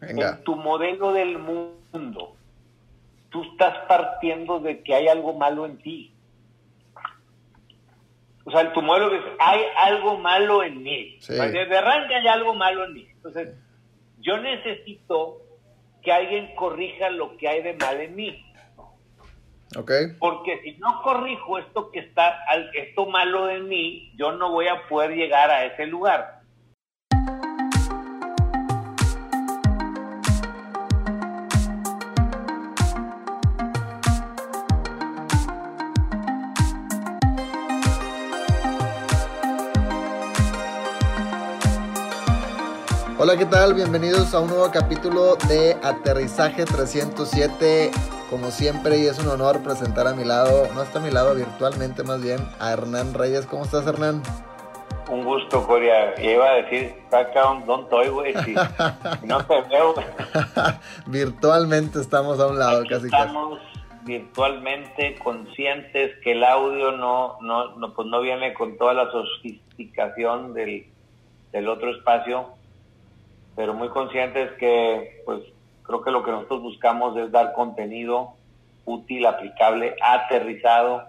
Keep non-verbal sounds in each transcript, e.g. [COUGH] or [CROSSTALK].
En tu modelo del mundo, tú estás partiendo de que hay algo malo en ti. O sea, tu modelo es, hay algo malo en mí. Desde arranque hay algo malo en mí. Entonces, yo necesito que alguien corrija lo que hay de mal en mí. Okay. Porque si no corrijo esto que está, esto malo en mí, yo no voy a poder llegar a ese lugar. Hola, ¿qué tal? Bienvenidos a un nuevo capítulo de Aterrizaje 307. Como siempre, y es un honor presentar a mi lado, no está a mi lado virtualmente más bien, a Hernán Reyes. ¿Cómo estás, Hernán? Un gusto, Coria. Y iba a decir, saca don toy, güey, [LAUGHS] si, no te veo. [LAUGHS] virtualmente estamos a un lado, casi Estamos virtualmente conscientes que el audio no, no, no, pues no viene con toda la sofisticación del, del otro espacio pero muy conscientes que pues creo que lo que nosotros buscamos es dar contenido útil, aplicable, aterrizado.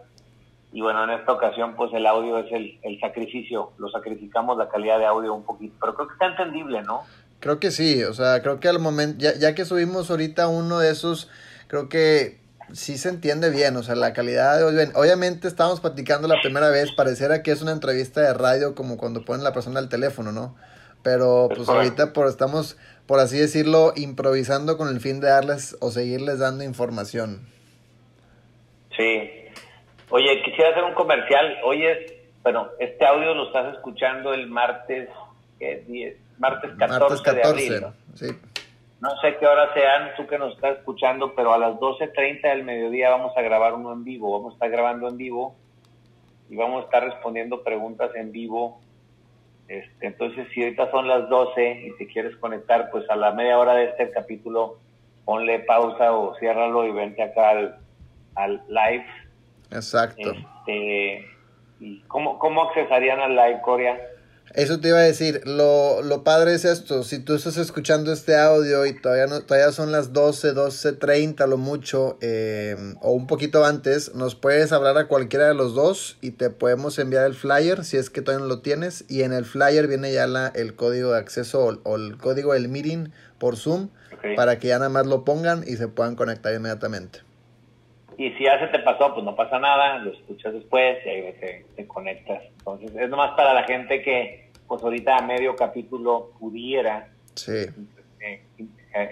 Y bueno, en esta ocasión pues el audio es el, el sacrificio, lo sacrificamos la calidad de audio un poquito, pero creo que está entendible, ¿no? Creo que sí, o sea, creo que al momento, ya, ya que subimos ahorita uno de esos, creo que sí se entiende bien, o sea, la calidad de audio. Obviamente estábamos platicando la primera vez, pareciera que es una entrevista de radio como cuando ponen la persona al teléfono, ¿no? Pero pues ahorita por, estamos, por así decirlo, improvisando con el fin de darles o seguirles dando información. Sí. Oye, quisiera hacer un comercial. Hoy es, bueno, este audio lo estás escuchando el martes. 10, martes 14, martes 14 de abril. ¿no? Sí. No sé qué hora sean tú que nos estás escuchando, pero a las 12.30 del mediodía vamos a grabar uno en vivo. Vamos a estar grabando en vivo y vamos a estar respondiendo preguntas en vivo este, entonces, si ahorita son las 12 y te quieres conectar, pues a la media hora de este capítulo, ponle pausa o ciérralo y vente acá al, live. Exacto. Este, ¿y cómo, ¿Cómo accesarían al live, Corea? Eso te iba a decir, lo, lo padre es esto, si tú estás escuchando este audio y todavía, no, todavía son las 12, 12.30 lo mucho, eh, o un poquito antes, nos puedes hablar a cualquiera de los dos y te podemos enviar el flyer si es que todavía no lo tienes y en el flyer viene ya la, el código de acceso o, el código del meeting por Zoom para que ya nada más lo pongan y se puedan conectar inmediatamente. Y si ya se te pasó, pues no pasa nada, lo escuchas después y ahí te, conectas. Entonces, es nomás para la gente que, pues ahorita a medio capítulo pudiera sí. Eh,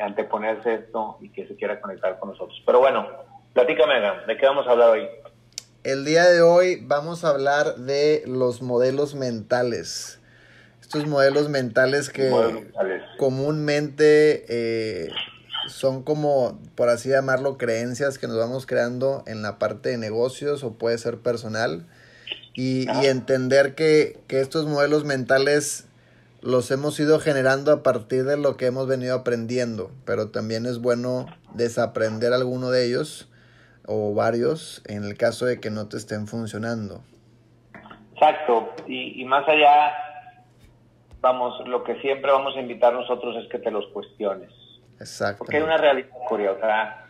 anteponerse esto y que se quiera conectar con nosotros. Pero bueno, platícame, ¿de qué vamos a hablar hoy? El día de hoy vamos a hablar de los modelos mentales. Estos modelos mentales que comúnmente eh, son como, por así llamarlo, creencias que nos vamos creando en la parte de negocios o puede ser personal. Y, entender que, estos modelos mentales los hemos ido generando a partir de lo que hemos venido aprendiendo, pero también es bueno desaprender alguno de ellos o varios en el caso de que no te estén funcionando. Exacto, y, y más allá, vamos, lo que siempre vamos a invitar nosotros es que te los cuestiones. Exacto. Porque hay una realidad curiosa.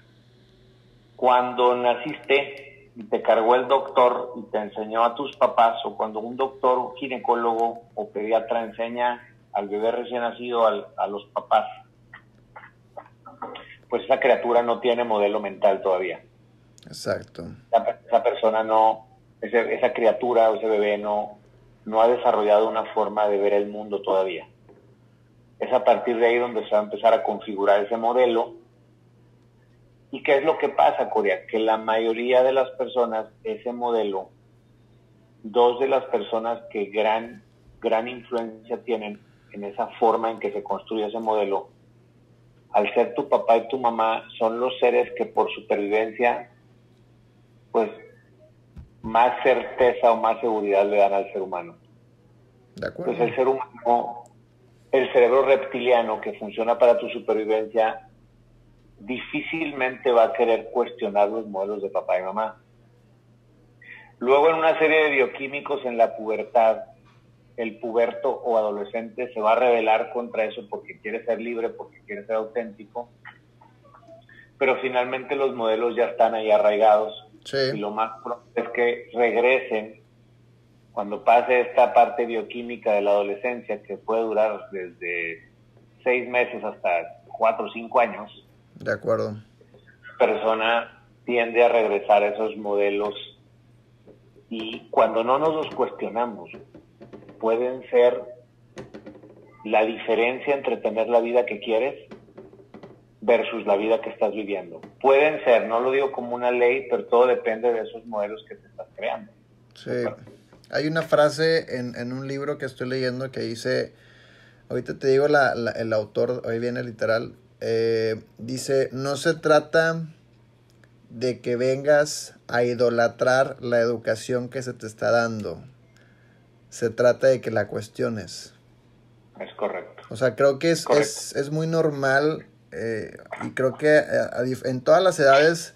Cuando naciste y te cargó el doctor y te enseñó a tus papás, o cuando un doctor, un ginecólogo o pediatra enseña al bebé recién nacido a los papás, pues esa criatura no tiene modelo mental todavía. Exacto. Esa, persona no, esa criatura o ese bebé no, no ha desarrollado una forma de ver el mundo todavía. Es a partir de ahí donde se va a empezar a configurar ese modelo. ¿Y qué es lo que pasa, Corea? Que la mayoría de las personas, ese modelo, dos de las personas que gran, gran influencia tienen en esa forma en que se construye ese modelo, al ser tu papá y tu mamá, son los seres que por supervivencia, pues más certeza o más seguridad le dan al ser humano. De acuerdo. Pues el ser humano el cerebro reptiliano que funciona para tu supervivencia difícilmente va a querer cuestionar los modelos de papá y mamá. Luego en una serie de bioquímicos en la pubertad, el puberto o adolescente se va a rebelar contra eso porque quiere ser libre, porque quiere ser auténtico, pero finalmente los modelos ya están ahí arraigados y lo más pronto es que regresen cuando pase esta parte bioquímica de la adolescencia que puede durar desde seis meses hasta cuatro o cinco años. De acuerdo. persona tiende a regresar a esos modelos y cuando no nos los cuestionamos, pueden ser la diferencia entre tener la vida que quieres versus la vida que estás viviendo. Pueden ser, no lo digo como una ley, pero todo depende de esos modelos que te estás creando. Sí. Hay una frase en, en un libro que estoy leyendo que dice, ahorita te digo el autor, hoy viene literal, eh, dice, no se trata de que vengas a idolatrar la educación que se te está dando. Se trata de que la cuestiones. Es correcto. O sea, creo que es, es, es, muy normal eh, y creo que eh, en todas las edades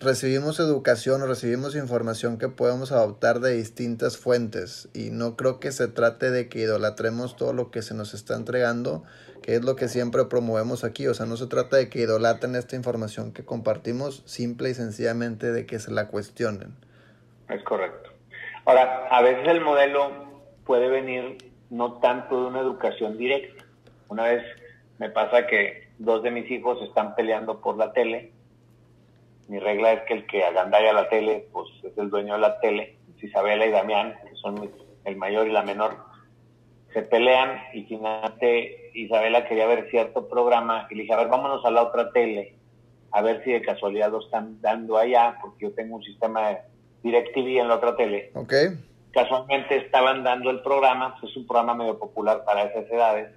recibimos educación o recibimos información que podemos adoptar de distintas fuentes y no creo que se trate de que idolatremos todo lo que se nos está entregando, que es lo que siempre promovemos aquí, o sea, no se trata de que idolatren esta información que compartimos, simple y sencillamente de que se la cuestionen. Es correcto. Ahora, a veces el modelo puede venir no tanto de una educación directa. Una vez me pasa que dos de mis hijos están peleando por la tele mi regla es que el que agandalla la tele, pues es el dueño de la tele. Isabela y Damián, que son el mayor y la menor, se pelean y finalmente Isabela quería ver cierto programa y le dije, a ver, vámonos a la otra tele, a ver si de casualidad lo están dando allá, porque yo tengo un sistema de DirecTV en la otra tele. Ok. Casualmente estaban dando el programa, pues es un programa medio popular para esas edades.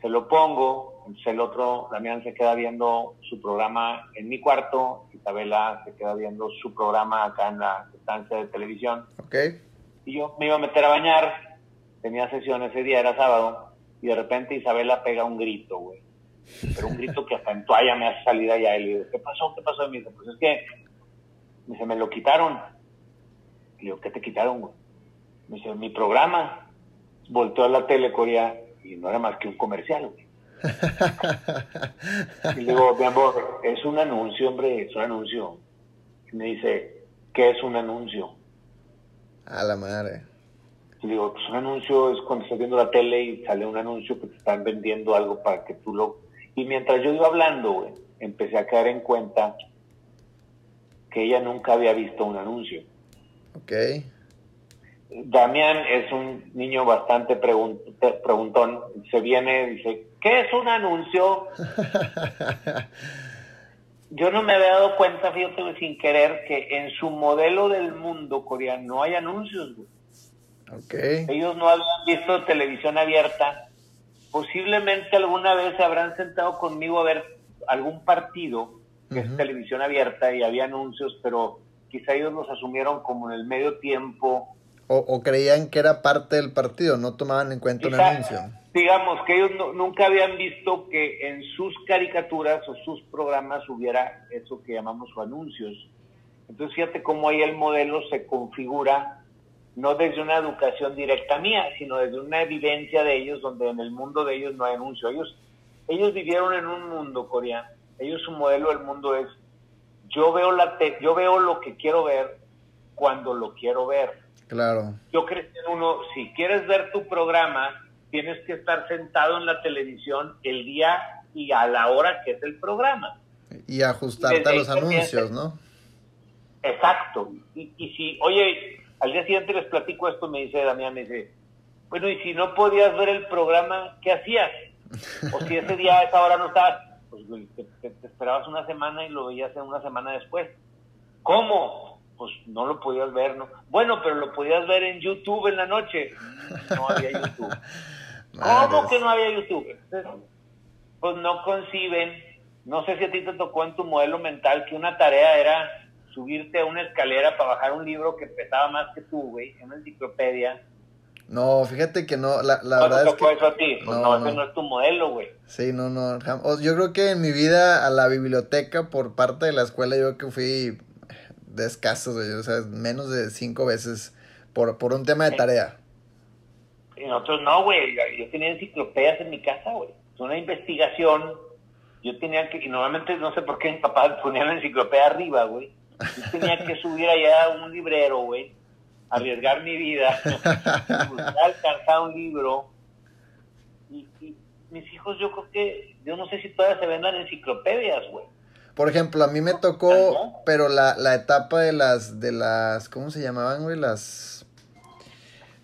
Se lo pongo, el otro, Damián se queda viendo su programa en mi cuarto, Isabela se queda viendo su programa acá en la estancia de televisión. Okay. Y yo me iba a meter a bañar, tenía sesión ese día, era sábado, y de repente Isabela pega un grito, güey. Pero un grito que hasta en toalla me hace salir allá. Y le digo, ¿qué pasó? ¿Qué pasó? Y me dice, pues es que me dice, me lo quitaron. Y le digo, ¿qué te quitaron, güey? Me dice, mi programa. Volteó a la tele, Corea, y no era más que un comercial, güey y le digo, mi amor, es un anuncio, hombre, es un anuncio. Y me dice, ¿qué es un anuncio? A la madre. Y digo, pues un anuncio es cuando estás viendo la tele y sale un anuncio que te están vendiendo algo para que tú lo... Y mientras yo iba hablando, empecé a caer en cuenta que ella nunca había visto un anuncio. Ok. Damián es un niño bastante preguntón. Se viene, dice, ¿qué es un anuncio? Yo no me había dado cuenta, fíjate, sin querer, que en su modelo del mundo coreano no hay anuncios. Okay. Ellos no habían visto televisión abierta. Posiblemente alguna vez se habrán sentado conmigo a ver algún partido que es televisión abierta y había anuncios, pero quizá ellos los asumieron como en el medio tiempo o, creían que era parte del partido, no tomaban en cuenta una anuncio. Digamos que ellos nunca habían visto que en sus caricaturas o sus programas hubiera eso que llamamos anuncios. Entonces fíjate cómo ahí el modelo se configura no desde una educación directa mía, sino desde una evidencia de ellos, donde en el mundo de ellos no hay anuncio. Ellos, ellos vivieron en un mundo coreano. Ellos su modelo del mundo es yo veo la yo veo lo que quiero ver cuando lo quiero ver Claro. Yo creo que uno, si quieres ver tu programa, tienes que estar sentado en la televisión el día y a la hora que es el programa. Y ajustarte a los anuncios, ¿no? Exacto. Y, y si, oye, al día siguiente les platico esto, me dice Damián, me dice, bueno, y si no podías ver el programa, ¿qué hacías? O si ese día a esa hora no estabas, pues te, te esperabas una semana y lo veías en una semana después. ¿Cómo? pues no lo podías ver, ¿no? Bueno, pero lo podías ver en YouTube en la noche. No había YouTube. [LAUGHS] ¿Cómo que no había YouTube? pues no conciben, no sé si a ti te tocó en tu modelo mental que una tarea era subirte a una escalera para bajar un libro que pesaba más que tú, güey, en una enciclopedia. No, fíjate que no, la, la verdad es que... eso a ti? Pues no, no, ese no es tu modelo, güey. Sí, no, no. Yo creo que en mi vida a la biblioteca por parte de la escuela yo que fui de escasos, o sea, menos de cinco veces por, por un tema de tarea. Y nosotros no, güey. Yo tenía enciclopedias en mi casa, güey. Es una investigación. Yo tenía que, y normalmente no sé por qué mi papá [LAUGHS] ponía la enciclopedia arriba, güey. Yo tenía que subir allá a un librero, güey. Arriesgar mi vida. [LAUGHS] buscar alcanzar un libro. Y, mis hijos, yo creo que, yo no sé si todavía se vendan enciclopedias, güey. Por ejemplo, a mí me tocó, pero la, la etapa de las, de las, ¿cómo se llamaban, güey? Las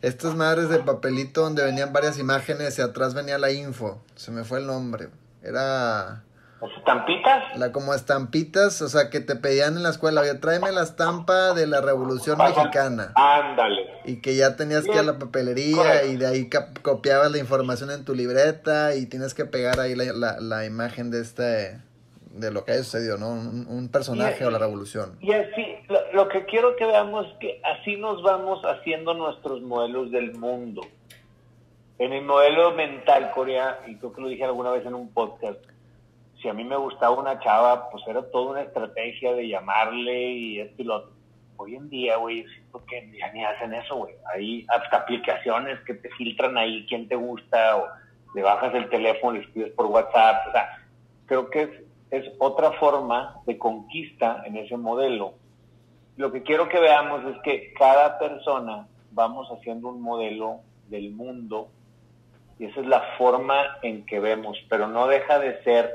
estas madres de papelito donde venían varias imágenes y atrás venía la info. Se me fue el nombre. Era... ¿Las estampitas? La como estampitas, o sea, que te pedían en la escuela, oye, tráeme la estampa de la Revolución Mexicana. Ándale. Y que ya tenías que ir a la papelería y de ahí copiabas la información en tu libreta y tienes que pegar ahí la, la, la imagen de este de lo que ha sucedido, ¿no? Un, personaje o la revolución. Y así, lo, que quiero que veamos es que así nos vamos haciendo nuestros modelos del mundo. En el modelo mental, Corea, y creo que lo dije alguna vez en un podcast, si a mí me gustaba una chava, pues era toda una estrategia de llamarle y esto y lo otro. Hoy en día, güey, siento que ya ni hacen eso, güey. Hay hasta aplicaciones que te filtran ahí quién te gusta o le bajas el teléfono y le escribes por WhatsApp. O sea, creo que es otra forma de conquista en ese modelo. Lo que quiero que veamos es que cada persona vamos haciendo un modelo del mundo y esa es la forma en que vemos, pero no deja de ser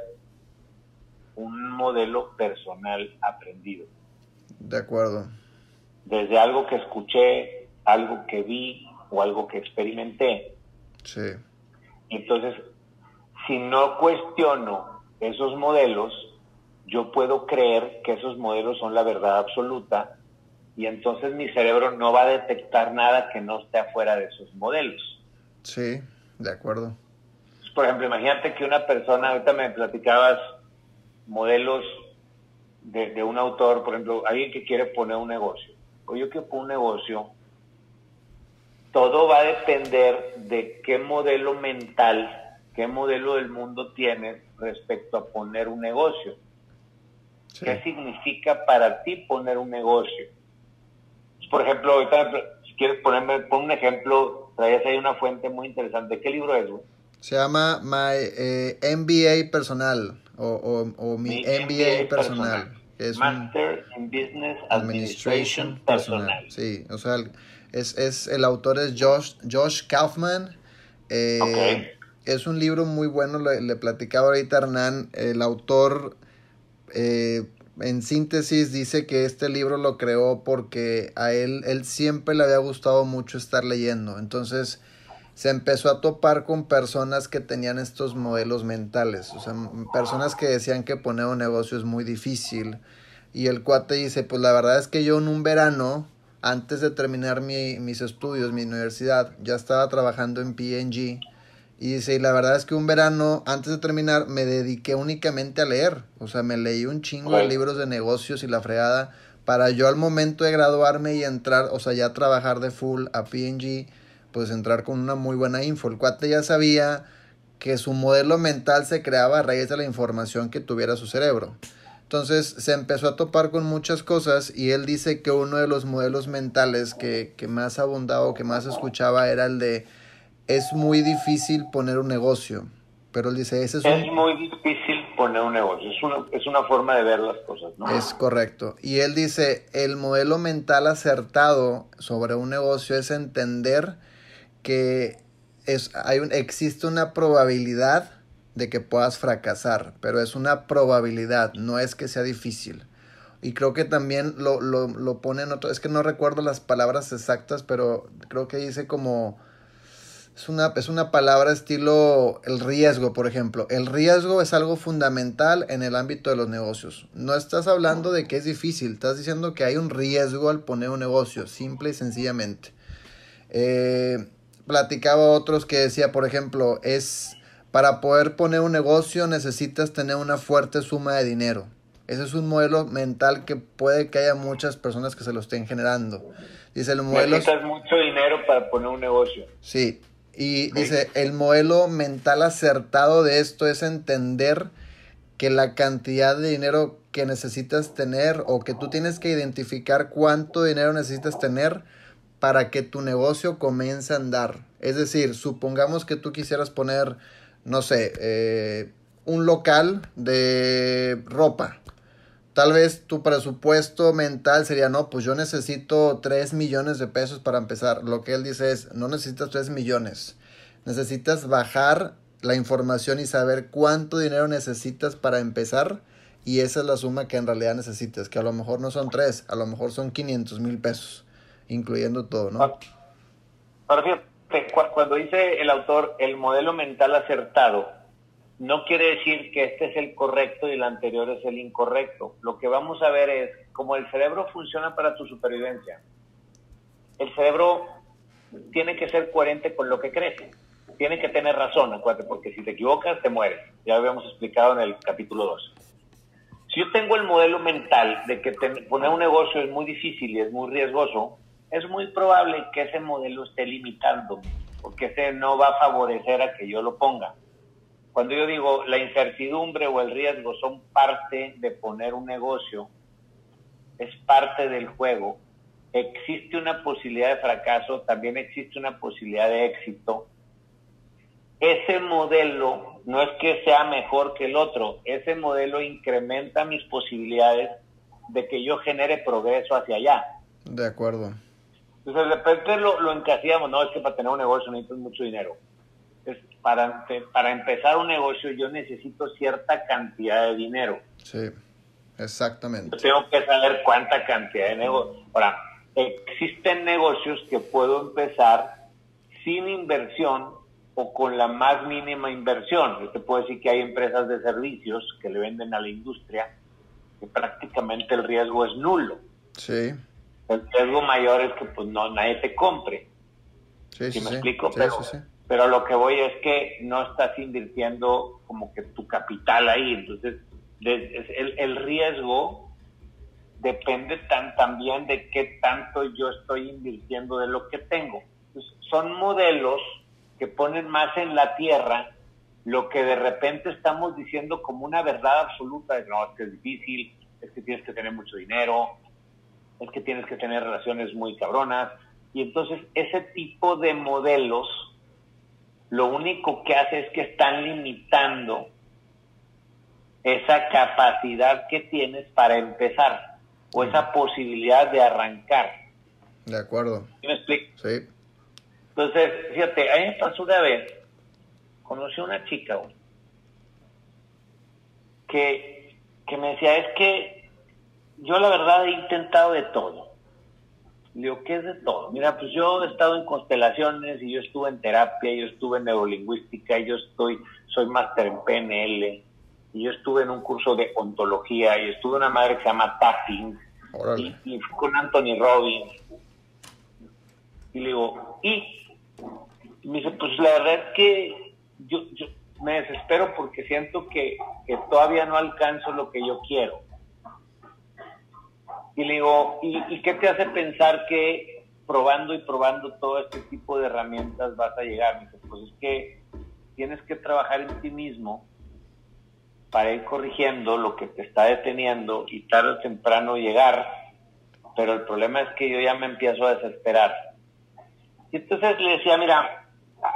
un modelo personal aprendido. De acuerdo. Desde algo que escuché, algo que vi o algo que experimenté. Sí. Entonces, si no cuestiono esos modelos, yo puedo creer que esos modelos son la verdad absoluta y entonces mi cerebro no va a detectar nada que no esté afuera de esos modelos. Sí, de acuerdo. Por ejemplo, imagínate que una persona, ahorita me platicabas modelos de, de un autor, por ejemplo, alguien que quiere poner un negocio. O yo quiero poner un negocio, todo va a depender de qué modelo mental qué modelo del mundo tienes respecto a poner un negocio. ¿Qué significa para ti poner un negocio? Por ejemplo, ahorita, si quieres ponerme, pon un ejemplo, traías ahí una fuente muy interesante. ¿Qué libro es, güey? Se llama My eh, MBA Personal o, mi, MBA, Personal. es Master in Business Administration, personal. Sí, o sea, es, es, el autor es Josh, Josh Kaufman. Eh, es un libro muy bueno, le, platicaba ahorita Hernán, el autor eh, en síntesis dice que este libro lo creó porque a él, él siempre le había gustado mucho estar leyendo, entonces se empezó a topar con personas que tenían estos modelos mentales, o sea, personas que decían que poner un negocio es muy difícil. Y el cuate dice, pues la verdad es que yo en un verano, antes de terminar mi, mis estudios, mi universidad, ya estaba trabajando en PNG y dice, y la verdad es que un verano, antes de terminar, me dediqué únicamente a leer. O sea, me leí un chingo de libros de negocios y la fregada para yo al momento de graduarme y entrar, o sea, ya trabajar de full a PNG, pues entrar con una muy buena info. El cuate ya sabía que su modelo mental se creaba a raíz de la información que tuviera su cerebro. Entonces se empezó a topar con muchas cosas y él dice que uno de los modelos mentales que, que más abundaba o que más escuchaba era el de es muy difícil poner un negocio. Pero él dice, ese es, es muy difícil poner un negocio, es una, es una forma de ver las cosas, ¿no? Es correcto. Y él dice, el modelo mental acertado sobre un negocio es entender que es, hay un, existe una probabilidad de que puedas fracasar, pero es una probabilidad, no es que sea difícil. Y creo que también lo, lo, lo pone en otro, es que no recuerdo las palabras exactas, pero creo que dice como es una, es una palabra estilo el riesgo, por ejemplo. El riesgo es algo fundamental en el ámbito de los negocios. No estás hablando de que es difícil, estás diciendo que hay un riesgo al poner un negocio, simple y sencillamente. Eh, platicaba otros que decía, por ejemplo, es para poder poner un negocio necesitas tener una fuerte suma de dinero. Ese es un modelo mental que puede que haya muchas personas que se lo estén generando. Dice el modelo. Necesitas mucho dinero para poner un negocio. Sí, y dice, el modelo mental acertado de esto es entender que la cantidad de dinero que necesitas tener o que tú tienes que identificar cuánto dinero necesitas tener para que tu negocio comience a andar. Es decir, supongamos que tú quisieras poner, no sé, eh, un local de ropa. Tal vez tu presupuesto mental sería, no, pues yo necesito 3 millones de pesos para empezar. Lo que él dice es, no necesitas 3 millones. Necesitas bajar la información y saber cuánto dinero necesitas para empezar. Y esa es la suma que en realidad necesitas, que a lo mejor no son 3, a lo mejor son 500 mil pesos incluyendo todo, ¿no? Ahora cuando dice el autor el modelo mental acertado, no quiere decir que este es el correcto y el anterior es el incorrecto. Lo que vamos a ver es cómo el cerebro funciona para tu supervivencia. El cerebro tiene que ser coherente con lo que crece. Tiene que tener razón, acuérdate, porque si te equivocas te mueres. Ya lo habíamos explicado en el capítulo 2. Si yo tengo el modelo mental de que poner un negocio es muy difícil y es muy riesgoso, es muy probable que ese modelo esté limitando, porque ese no va a favorecer a que yo lo ponga. Cuando yo digo la incertidumbre o el riesgo son parte de poner un negocio, es parte del juego, existe una posibilidad de fracaso, también existe una posibilidad de éxito. Ese modelo no es que sea mejor que el otro, ese modelo incrementa mis posibilidades de que yo genere progreso hacia allá. De acuerdo. Entonces, de repente lo, lo encasillamos, no, es que para tener un negocio necesitas mucho dinero. Es para, para empezar un negocio yo necesito cierta cantidad de dinero. Sí, exactamente. Yo tengo que saber cuánta cantidad de negocio. Ahora, existen negocios que puedo empezar sin inversión o con la más mínima inversión. Yo te puedo decir que hay empresas de servicios que le venden a la industria que prácticamente el riesgo es nulo. Sí. El riesgo mayor es que pues no nadie te compre. Sí, sí, me explico? pero, pero lo que voy es que no estás invirtiendo como que tu capital ahí. Entonces, el, el riesgo depende tan, también de qué tanto yo estoy invirtiendo de lo que tengo. son modelos que ponen más en la tierra lo que de repente estamos diciendo como una verdad absoluta, no, es que es difícil, es que tienes que tener mucho dinero, es que tienes que tener relaciones muy cabronas. Y entonces ese tipo de modelos lo único que hace es que están limitando esa capacidad que tienes para empezar o esa posibilidad de arrancar. De acuerdo. me explico? Sí. Entonces, fíjate, a mí me pasó una vez, conocí a una chica que, que me decía, es que yo la verdad he intentado de todo. Le digo, ¿qué es de todo? Mira, pues yo he estado en constelaciones y yo estuve en terapia, yo estuve en neurolingüística, yo estoy, soy máster en PNL, y yo estuve en un curso de ontología, y estuve en una madre que se llama Tapping, y, y, con Anthony Robbins. Y le digo, y me dice, pues la verdad es que yo, yo me desespero porque siento que, que todavía no alcanzo lo que yo quiero. Y le digo, ¿y, qué te hace pensar que probando y probando todo este tipo de herramientas vas a llegar? Me dice, pues es que tienes que trabajar en ti mismo para ir corrigiendo lo que te está deteniendo y tarde o temprano llegar, pero el problema es que yo ya me empiezo a desesperar. Y entonces le decía, mira,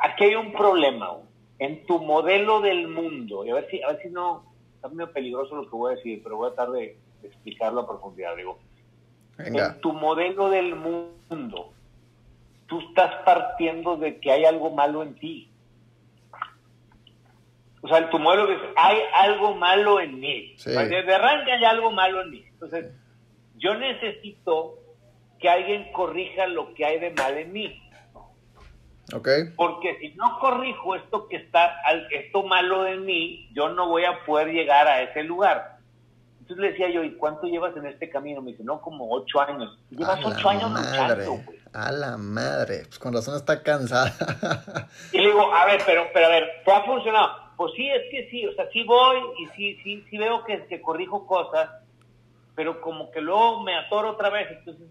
aquí hay un problema en tu modelo del mundo, y a ver si, a ver si no, está medio peligroso lo que voy a decir, pero voy a tratar de explicarlo a profundidad. Digo, en tu modelo del mundo, tú estás partiendo de que hay algo malo en ti. O sea, en tu modelo es, hay algo malo en mí. Desde arranca hay algo malo en mí. Entonces, yo necesito que alguien corrija lo que hay de mal en mí. Okay. Porque si no corrijo esto que está, esto malo en mí, yo no voy a poder llegar a ese lugar. Entonces le decía yo, ¿y cuánto llevas en este camino? Me dice, no, como ocho años. Llevas ocho años madre, A la madre, pues con razón está cansada. y le digo, a ver, pero, pero a ver, ¿te ha funcionado? Pues sí, es que sí, o sea, sí voy y sí, sí, sí veo que, que corrijo cosas, pero como que luego me atoro otra vez. Entonces,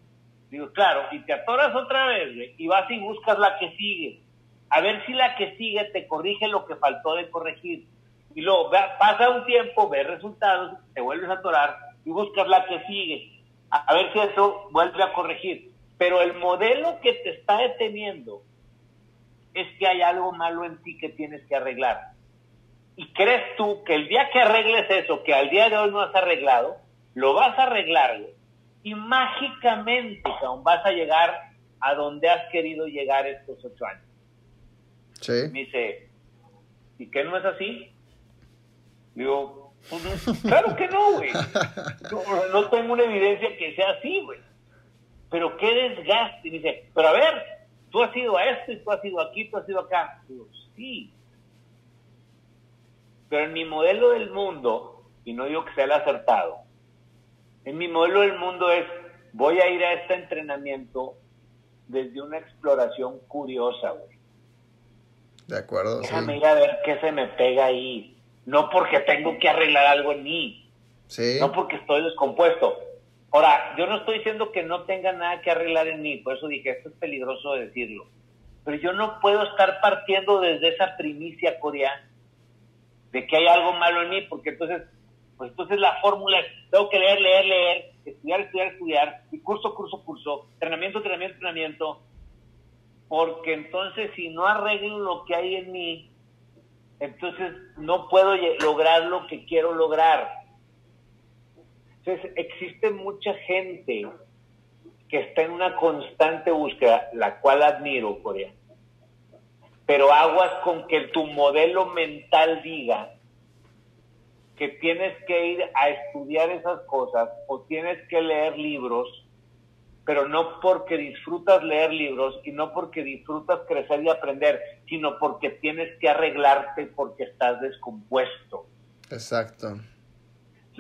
digo, claro, y te atoras otra vez, y vas y buscas la que sigue. A ver si la que sigue te corrige lo que faltó de corregir y luego pasa un tiempo, ves resultados, te vuelves a atorar y buscas la que sigue, a, ver si eso vuelve a corregir. Pero el modelo que te está deteniendo es que hay algo malo en ti que tienes que arreglar. Y crees tú que el día que arregles eso, que al día de hoy no has arreglado, lo vas a arreglar y mágicamente aún vas a llegar a donde has querido llegar estos ocho años. Sí. Me dice, ¿y qué no es así? Digo, pues, claro que no, güey. No, no tengo una evidencia que sea así, güey pero qué desgaste. Y dice, pero a ver, tú has ido a esto y tú has ido aquí, tú has ido acá. Digo, sí. Pero en mi modelo del mundo, y no digo que sea el acertado, en mi modelo del mundo es, voy a ir a este entrenamiento desde una exploración curiosa, güey. De acuerdo. Déjame ir a ver qué se me pega ahí. No porque tengo que arreglar algo en mí. Sí. No porque estoy descompuesto Ahora, yo no estoy diciendo que no tenga nada que arreglar en mí, por eso dije, esto es peligroso decirlo. Pero yo no puedo estar partiendo desde esa primicia coreana de que hay algo malo en mí, porque entonces, pues entonces la fórmula es, tengo que leer, leer, leer, estudiar, estudiar, estudiar, y curso, curso, curso, entrenamiento, entrenamiento, entrenamiento, porque entonces si no arreglo lo que hay en mí, entonces no puedo lograr lo que quiero lograr. Entonces, existe mucha gente que está en una constante búsqueda, la cual admiro, Corea. Pero aguas con que tu modelo mental diga que tienes que ir a estudiar esas cosas o tienes que leer libros, pero no porque disfrutas leer libros y no porque disfrutas crecer y aprender, sino porque tienes que arreglarte porque estás descompuesto. Exacto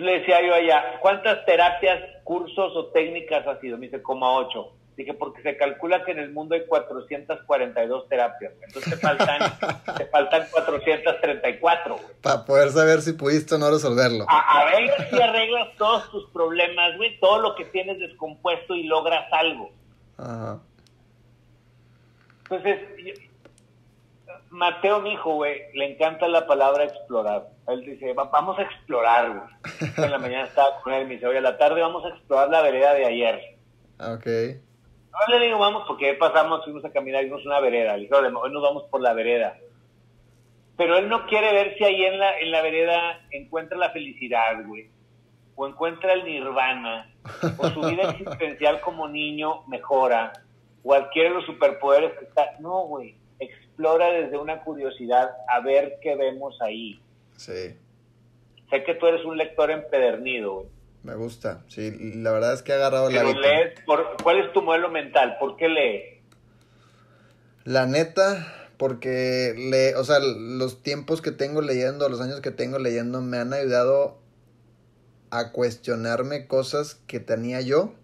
le decía yo allá, ¿cuántas terapias, cursos o técnicas ha sido? Me dice, como ocho. Dije, porque se calcula que en el mundo hay 442 terapias. Entonces te faltan, [LAUGHS] te faltan 434. Para poder saber si pudiste o no resolverlo. A, ver si arreglas todos tus problemas, güey, todo lo que tienes descompuesto y logras algo. Ajá. Entonces, Mateo, mi hijo, güey, le encanta la palabra explorar. Él dice, vamos a explorar, güey. En la mañana estaba con él y me dice, oye, a la tarde vamos a explorar la vereda de ayer. Ok. No le digo, vamos, porque pasamos, fuimos a caminar vimos una vereda. Le dije, hoy nos vamos por la vereda. Pero él no quiere ver si ahí en la, en la vereda encuentra la felicidad, güey. O encuentra el nirvana. O su vida [LAUGHS] existencial como niño mejora. O adquiere los superpoderes que está. No, güey explora desde una curiosidad a ver qué vemos ahí. Sí. Sé que tú eres un lector empedernido, Me gusta, sí, la verdad es que he agarrado la... lees, por, ¿cuál es tu modelo mental? ¿Por qué lees? La neta, porque le, o sea, los tiempos que tengo leyendo, los años que tengo leyendo me han ayudado a cuestionarme cosas que tenía yo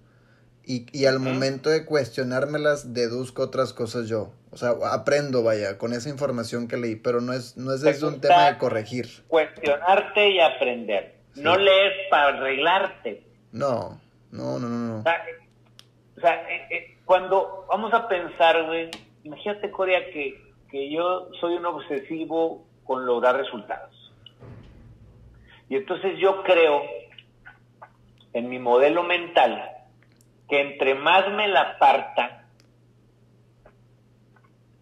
y, y al momento de cuestionármelas deduzco otras cosas yo. O sea, aprendo, vaya, con esa información que leí, pero no es, no es desde un tema de corregir. Cuestionarte y aprender. No lees para arreglarte. No, no, no, no. O sea, eh, eh, cuando vamos a pensar, güey, imagínate, Corea, que, que yo soy un obsesivo con lograr resultados. Y entonces yo creo, en mi modelo mental, que entre más me la parta,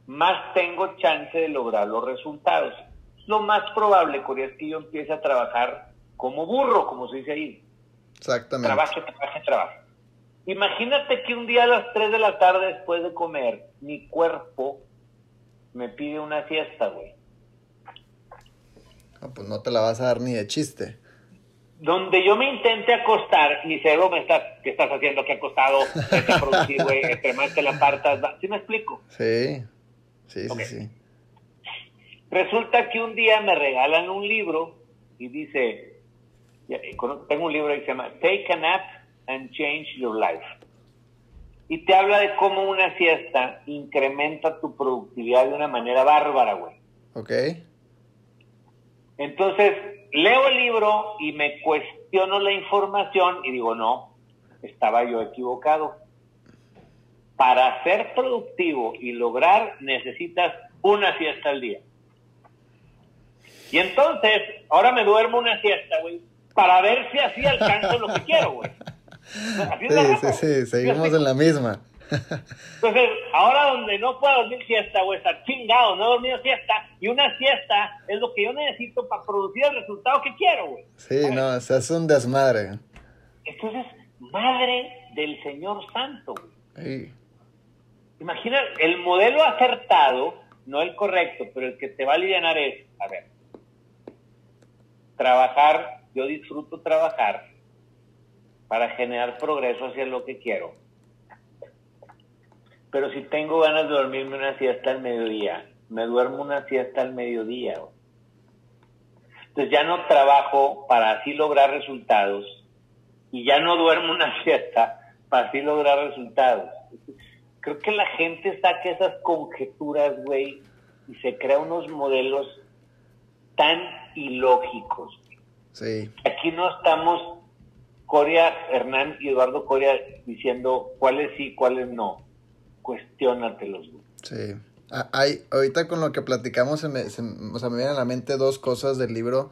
más tengo chance de lograr los resultados. Lo más probable, Corea, es que yo empiece a trabajar como burro, como se dice ahí. Exactamente. Trabaje, trabaje, trabaje. Imagínate que un día a las 3 de la tarde después de comer, mi cuerpo me pide una siesta, güey. No, pues no te la vas a dar ni de chiste. Donde yo me intente acostar, mi cerebro me está, ¿qué estás haciendo? ¿Qué acostado? ¿Qué producir, güey? [LAUGHS] Entre más te la partas, ¿sí me explico? Sí. Sí, sí, sí. Resulta que un día me regalan un libro y dice, tengo un libro que se llama Take a Nap and Change Your Life. Y te habla de cómo una siesta incrementa tu productividad de una manera bárbara, güey. Ok. Entonces, leo el libro y me cuestiono la información y digo, no, estaba yo equivocado para ser productivo y lograr necesitas una siesta al día. Y entonces, ahora me duermo una siesta, güey, para ver si así alcanzo lo que quiero, güey. sí, sí, sí, seguimos en la misma. Entonces, ahora donde no puedo dormir siesta o estar chingado, no he dormido siesta, y una siesta es lo que yo necesito para producir el resultado que quiero, güey. Sí, no, se hace un desmadre. Entonces, madre del Señor Santo, güey. Imagina, el modelo acertado, no el correcto, pero el que te va a aliviar es, a ver, trabajar, yo disfruto trabajar para generar progreso hacia lo que quiero pero si tengo ganas de dormirme una siesta al mediodía, me duermo una siesta al mediodía. Entonces ya no trabajo para así lograr resultados y ya no duermo una [LAUGHS] siesta para así lograr resultados. Creo que la gente saca esas conjeturas, güey, y se crea unos modelos tan ilógicos. Sí. Aquí no estamos Coria Hernán y Eduardo Coria diciendo cuáles sí, cuáles no cuestiónatelos. Sí. Ah, hay, ahorita con lo que platicamos, se me, o sea, me vienen a la mente dos cosas del libro.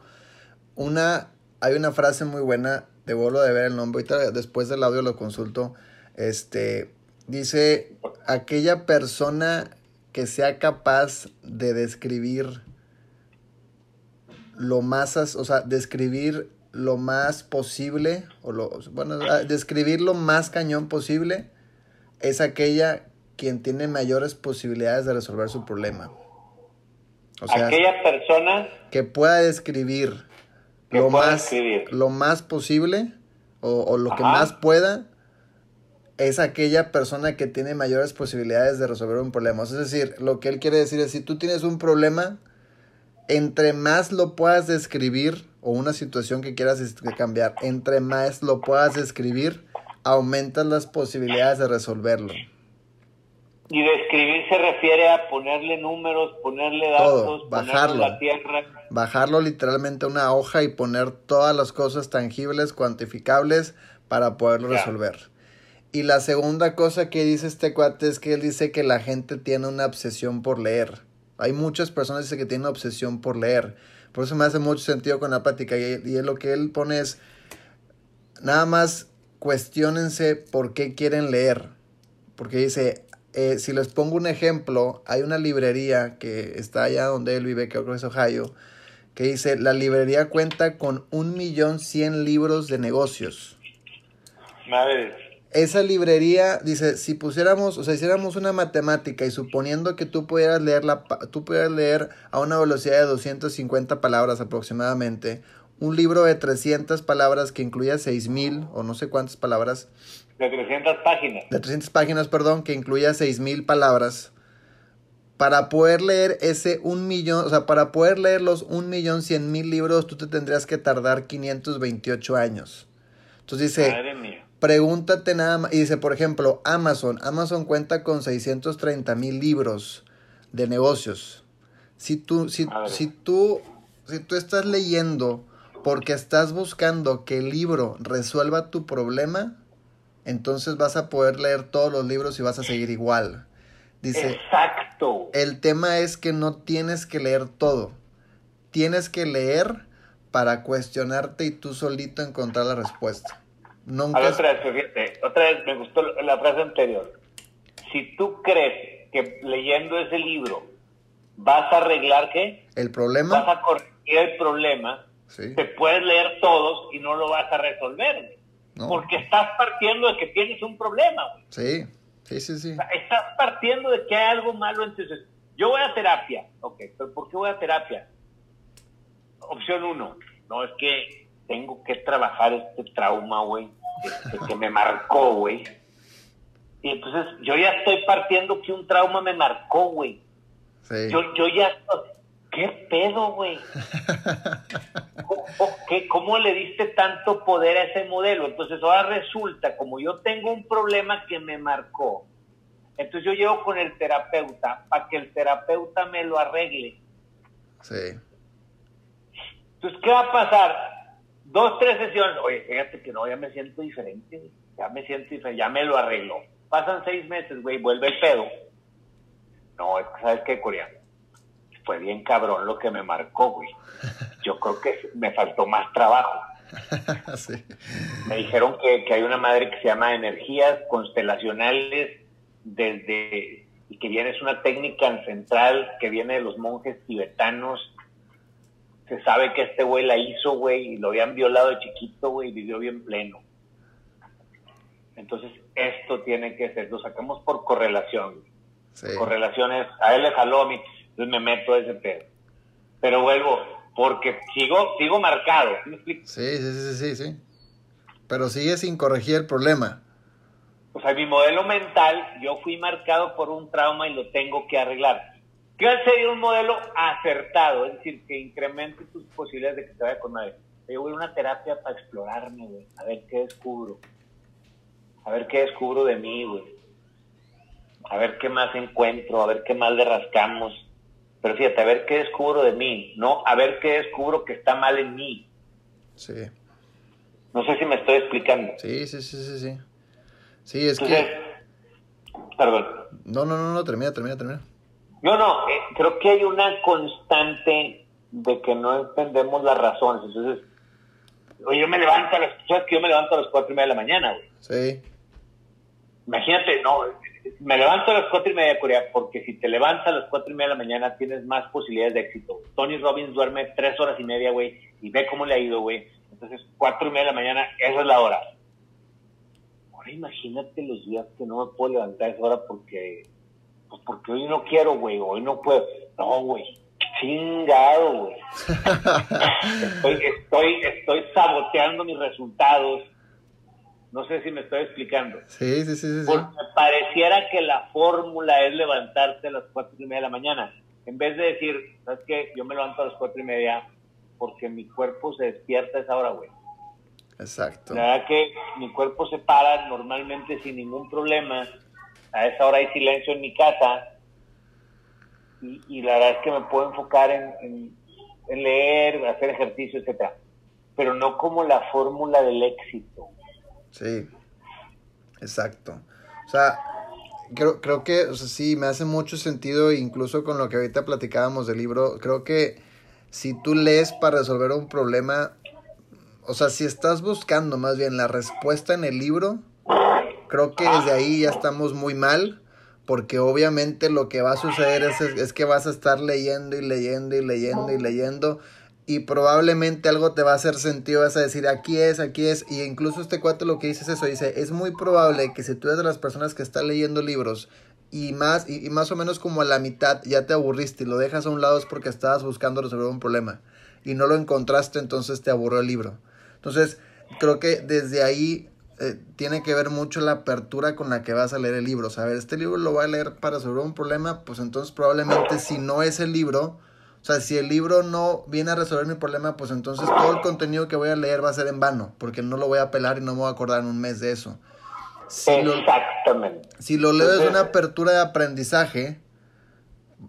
Una, hay una frase muy buena, de vuelvo de ver el nombre, ahorita después del audio lo consulto. Este, dice, aquella persona que sea capaz de describir lo más, o sea, describir lo más posible, o lo, bueno, describir lo más cañón posible, es aquella quien tiene mayores posibilidades de resolver su problema. O sea, aquella persona que pueda describir, lo, más, lo más posible o, lo que más pueda es aquella persona que tiene mayores posibilidades de resolver un problema. Es decir, lo que él quiere decir es, si tú tienes un problema, entre más lo puedas describir, o una situación que quieras cambiar, entre más lo puedas describir, aumentas las posibilidades de resolverlo. Y describir se refiere a ponerle números, ponerle datos, bajarlo, la tierra. Bajarlo literalmente a una hoja y poner todas las cosas tangibles, cuantificables para poderlo resolver. Y la segunda cosa que dice este cuate es que él dice que la gente tiene una obsesión por leer. Hay muchas personas que tienen obsesión por leer. Por eso me hace mucho sentido con la plática. Y, lo que él pone es, nada más cuestionense por qué quieren leer. Porque dice, eh, si les pongo un ejemplo, hay una librería que está allá donde él vive, creo que es Ohio, que dice, la librería cuenta con un millón cien libros de negocios. Madre. Esa librería, dice, si pusiéramos, o sea, hiciéramos una matemática y suponiendo que tú pudieras leer, la, tú pudieras leer a una velocidad de 250 palabras aproximadamente, un libro de 300 palabras que incluya 6000 o no sé cuántas palabras, de 300 páginas. De 300 páginas, perdón, que incluya 6000 palabras. Para poder leer ese un millón, o sea, para poder leer los un millón cien mil libros, tú te tendrías que tardar 528 años. Entonces dice, pregúntate nada más, y dice, por ejemplo, Amazon. Amazon cuenta con 630 mil libros de negocios. Si tú, si, si, tú, si tú estás leyendo porque estás buscando que el libro resuelva tu problema, entonces vas a poder leer todos los libros y vas a seguir igual. Dice, Exacto. El tema es que no tienes que leer todo. Tienes que leer para cuestionarte y tú solito encontrar la respuesta. Nunca... otra vez, fíjate, otra vez me gustó la frase anterior. Si tú crees que leyendo ese libro vas a arreglar qué? El problema. Vas a corregir el problema. Te puedes leer todos y no lo vas a resolver. Porque estás partiendo de que tienes un problema, güey. Sí, sí, sí, sí. estás partiendo de que hay algo malo. Entonces, yo voy a terapia. Ok, pero ¿por qué voy a terapia? Opción uno, no, es que tengo que trabajar este trauma, güey, este, que me marcó, güey. Y entonces yo ya estoy partiendo que un trauma me marcó, güey. Sí. Yo, yo ya, ¿qué pedo, güey? ¿Cómo, le diste tanto poder a ese modelo? Entonces ahora resulta, como yo tengo un problema que me marcó, entonces yo llevo con el terapeuta para que el terapeuta me lo arregle. Sí. Entonces, ¿qué va a pasar? Dos, tres sesiones. Oye, fíjate que no, ya me siento diferente. Ya me siento diferente, ya me lo arregló. Pasan seis meses, güey, vuelve el pedo. No, ¿sabes qué, coreano? fue bien cabrón lo que me marcó, güey. [LAUGHS] Yo creo que me faltó más trabajo. [LAUGHS] Me dijeron que, hay una madre que se llama energías constelacionales desde, y que viene, es una técnica ancestral que viene de los monjes tibetanos. Se sabe que este güey la hizo, güey, y lo habían violado de chiquito, güey, y vivió bien pleno. Entonces, esto tiene que ser, lo sacamos por correlación. Correlaciones, a él le jaló a mí, entonces me meto a ese pedo. Pero vuelvo, porque sigo, sigo marcado. ¿sí Sí, sí, sí, sí, Pero sigue sin corregir el problema. O sea, mi modelo mental, yo fui marcado por un trauma y lo tengo que arreglar. ¿Qué sería un modelo acertado? Es decir, que incremente tus posibilidades de que te vaya con nadie. Yo voy a una terapia para explorarme, güey, a ver qué descubro. A ver qué descubro de mí, güey. A ver qué más encuentro, a ver qué más le rascamos pero fíjate, a ver qué descubro de mí, ¿no? A ver qué descubro que está mal en mí. Sí. No sé si me estoy explicando. Sí, sí, sí, sí, sí. Sí, es que... Perdón. No, no, no, no, termina, termina, termina. No, no, eh, creo que hay una constante de que no entendemos las razones. Entonces, oye, yo me levanto a las... ¿Sabes que yo me levanto a las cuatro y media de la mañana, güey? Sí. Imagínate, no, me levanto a las cuatro y media, Corea, porque si te levantas a las cuatro y media de la mañana tienes más posibilidades de éxito. Tony Robbins duerme tres horas y media, güey, y ve cómo le ha ido, güey. Entonces, cuatro y media de la mañana, esa es la hora. Ahora imagínate los días que no me puedo levantar a esa hora porque, pues porque hoy no quiero, güey, hoy no puedo. No, güey, chingado, güey. [LAUGHS] estoy, estoy, estoy saboteando mis resultados no sé si me estoy explicando. Sí, sí, sí, sí. Porque pareciera que la fórmula es levantarte a las cuatro y media de la mañana. En vez de decir, ¿sabes qué? Yo me levanto a las cuatro y media porque mi cuerpo se despierta a esa hora, güey. Exacto. La verdad que mi cuerpo se para normalmente sin ningún problema. A esa hora hay silencio en mi casa. Y, la verdad es que me puedo enfocar en, leer, hacer ejercicio, etcétera. Pero no como la fórmula del éxito. Sí, exacto. O sea, creo, creo que, o sí, me hace mucho sentido, incluso con lo que ahorita platicábamos del libro, creo que si tú lees para resolver un problema, o sea, si estás buscando más bien la respuesta en el libro, creo que desde ahí ya estamos muy mal, porque obviamente lo que va a suceder es, es que vas a estar leyendo y leyendo y leyendo y leyendo y probablemente algo te va a hacer sentido, vas a decir, aquí es, aquí es, y incluso este cuate lo que dice es eso, dice, es muy probable que si tú eres de las personas que están leyendo libros y más, y, más o menos como a la mitad ya te aburriste y lo dejas a un lado es porque estabas buscando resolver un problema y no lo encontraste, entonces te aburrió el libro. Entonces, creo que desde ahí eh, tiene que ver mucho la apertura con la que vas a leer el libro. O sea, este libro lo voy a leer para resolver un problema, pues entonces probablemente si no es el libro, o sea, si el libro no viene a resolver mi problema, pues entonces todo el contenido que voy a leer va a ser en vano, porque no lo voy a apelar y no me voy a acordar en un mes de eso. Si Exactamente. Lo, si lo leo desde una apertura de aprendizaje,